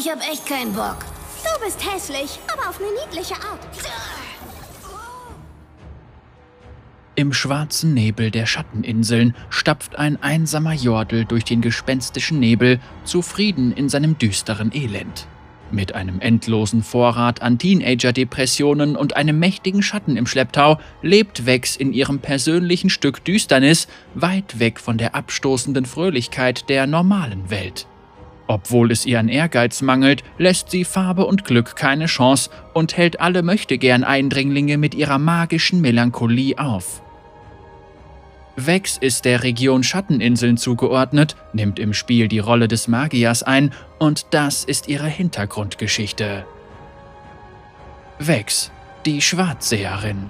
Ich hab echt keinen Bock. Du bist hässlich, aber auf eine niedliche Art. Im schwarzen Nebel der Schatteninseln stapft ein einsamer Jordel durch den gespenstischen Nebel, zufrieden in seinem düsteren Elend. Mit einem endlosen Vorrat an Teenager-Depressionen und einem mächtigen Schatten im Schlepptau lebt Vex in ihrem persönlichen Stück Düsternis weit weg von der abstoßenden Fröhlichkeit der normalen Welt. Obwohl es ihr an Ehrgeiz mangelt, lässt sie Farbe und Glück keine Chance und hält alle Möchtegern-Eindringlinge mit ihrer magischen Melancholie auf. Vex ist der Region Schatteninseln zugeordnet, nimmt im Spiel die Rolle des Magiers ein und das ist ihre Hintergrundgeschichte. Vex, die Schwarzseherin.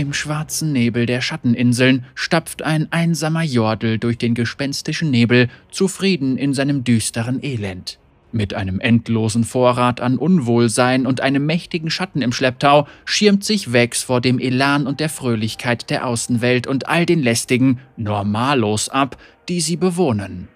Im schwarzen Nebel der Schatteninseln stapft ein einsamer Jordel durch den gespenstischen Nebel, zufrieden in seinem düsteren Elend. Mit einem endlosen Vorrat an Unwohlsein und einem mächtigen Schatten im Schlepptau schirmt sich Vex vor dem Elan und der Fröhlichkeit der Außenwelt und all den lästigen Normalos ab, die sie bewohnen.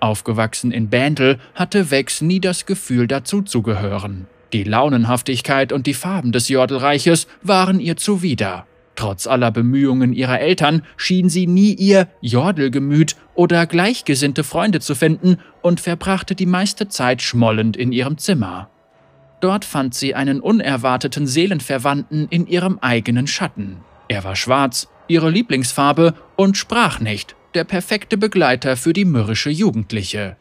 Aufgewachsen in Bandel hatte Vex nie das Gefühl, dazuzugehören. Die Launenhaftigkeit und die Farben des Jordelreiches waren ihr zuwider. Trotz aller Bemühungen ihrer Eltern schien sie nie ihr Jordelgemüt oder gleichgesinnte Freunde zu finden und verbrachte die meiste Zeit schmollend in ihrem Zimmer. Dort fand sie einen unerwarteten Seelenverwandten in ihrem eigenen Schatten. Er war schwarz, ihre Lieblingsfarbe und sprach nicht, der perfekte Begleiter für die mürrische Jugendliche.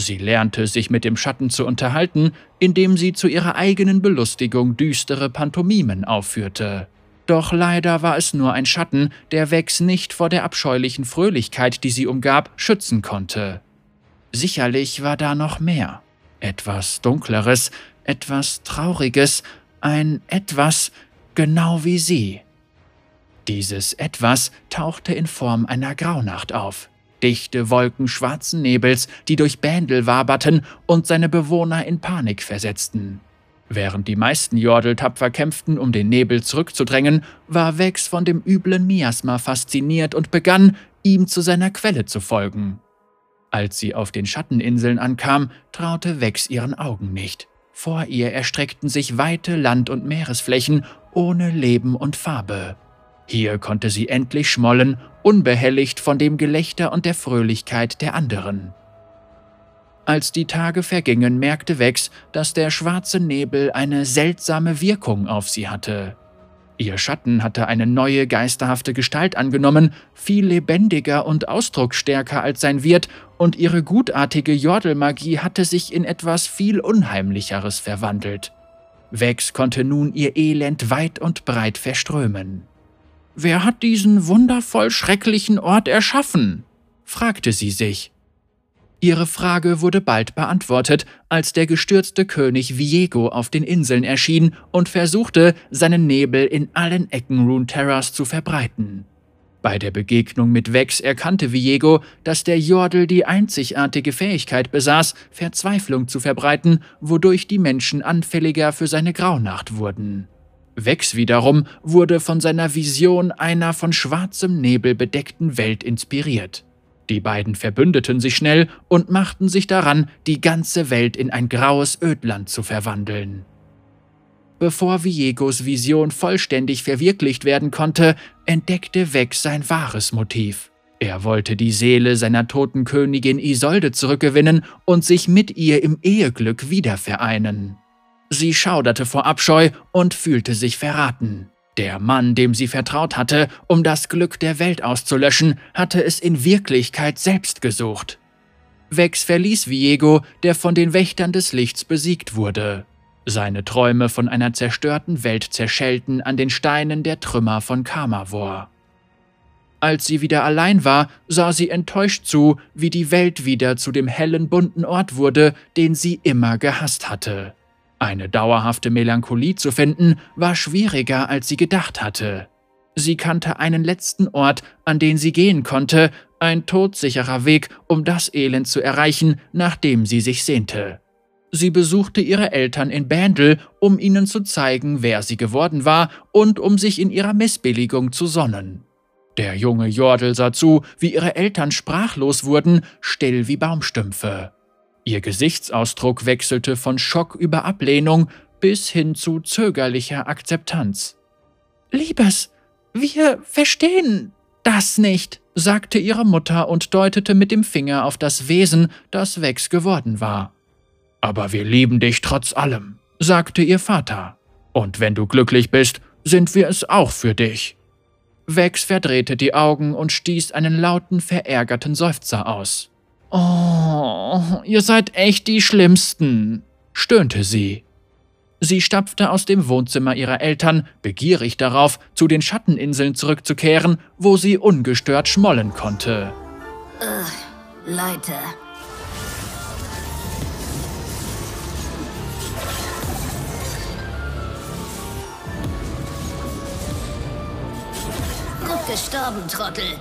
Sie lernte sich mit dem Schatten zu unterhalten, indem sie zu ihrer eigenen Belustigung düstere Pantomimen aufführte. Doch leider war es nur ein Schatten, der Vex nicht vor der abscheulichen Fröhlichkeit, die sie umgab, schützen konnte. Sicherlich war da noch mehr. Etwas Dunkleres, etwas Trauriges, ein Etwas, genau wie sie. Dieses Etwas tauchte in Form einer Graunacht auf. Dichte Wolken schwarzen Nebels, die durch Bändel waberten und seine Bewohner in Panik versetzten. Während die meisten Jordel tapfer kämpften, um den Nebel zurückzudrängen, war Vex von dem üblen Miasma fasziniert und begann, ihm zu seiner Quelle zu folgen. Als sie auf den Schatteninseln ankam, traute Vex ihren Augen nicht. Vor ihr erstreckten sich weite Land- und Meeresflächen ohne Leben und Farbe. Hier konnte sie endlich schmollen, unbehelligt von dem Gelächter und der Fröhlichkeit der anderen. Als die Tage vergingen, merkte Vex, dass der schwarze Nebel eine seltsame Wirkung auf sie hatte. Ihr Schatten hatte eine neue geisterhafte Gestalt angenommen, viel lebendiger und ausdrucksstärker als sein Wirt, und ihre gutartige Jordelmagie hatte sich in etwas viel Unheimlicheres verwandelt. Vex konnte nun ihr Elend weit und breit verströmen. Wer hat diesen wundervoll schrecklichen Ort erschaffen? fragte sie sich. Ihre Frage wurde bald beantwortet, als der gestürzte König Viego auf den Inseln erschien und versuchte, seinen Nebel in allen Ecken Runeterras zu verbreiten. Bei der Begegnung mit Vex erkannte Viego, dass der Jordel die einzigartige Fähigkeit besaß, Verzweiflung zu verbreiten, wodurch die Menschen anfälliger für seine Graunacht wurden. Vex wiederum wurde von seiner Vision einer von schwarzem Nebel bedeckten Welt inspiriert. Die beiden verbündeten sich schnell und machten sich daran, die ganze Welt in ein graues Ödland zu verwandeln. Bevor Viegos Vision vollständig verwirklicht werden konnte, entdeckte Vex sein wahres Motiv. Er wollte die Seele seiner toten Königin Isolde zurückgewinnen und sich mit ihr im Eheglück wiedervereinen. Sie schauderte vor Abscheu und fühlte sich verraten. Der Mann, dem sie vertraut hatte, um das Glück der Welt auszulöschen, hatte es in Wirklichkeit selbst gesucht. Vex verließ Viego, der von den Wächtern des Lichts besiegt wurde. Seine Träume von einer zerstörten Welt zerschellten an den Steinen der Trümmer von Kamavor. Als sie wieder allein war, sah sie enttäuscht zu, wie die Welt wieder zu dem hellen, bunten Ort wurde, den sie immer gehasst hatte. Eine dauerhafte Melancholie zu finden, war schwieriger, als sie gedacht hatte. Sie kannte einen letzten Ort, an den sie gehen konnte, ein todsicherer Weg, um das Elend zu erreichen, nach dem sie sich sehnte. Sie besuchte ihre Eltern in Bandel, um ihnen zu zeigen, wer sie geworden war und um sich in ihrer Missbilligung zu sonnen. Der junge Jordel sah zu, wie ihre Eltern sprachlos wurden, still wie Baumstümpfe. Ihr Gesichtsausdruck wechselte von Schock über Ablehnung bis hin zu zögerlicher Akzeptanz. Liebes, wir verstehen das nicht, sagte ihre Mutter und deutete mit dem Finger auf das Wesen, das Wex geworden war. Aber wir lieben dich trotz allem, sagte ihr Vater. Und wenn du glücklich bist, sind wir es auch für dich. Wex verdrehte die Augen und stieß einen lauten, verärgerten Seufzer aus. Oh, ihr seid echt die Schlimmsten, stöhnte sie. Sie stapfte aus dem Wohnzimmer ihrer Eltern, begierig darauf, zu den Schatteninseln zurückzukehren, wo sie ungestört schmollen konnte. Ugh, Leute. Gut gestorben, Trottel.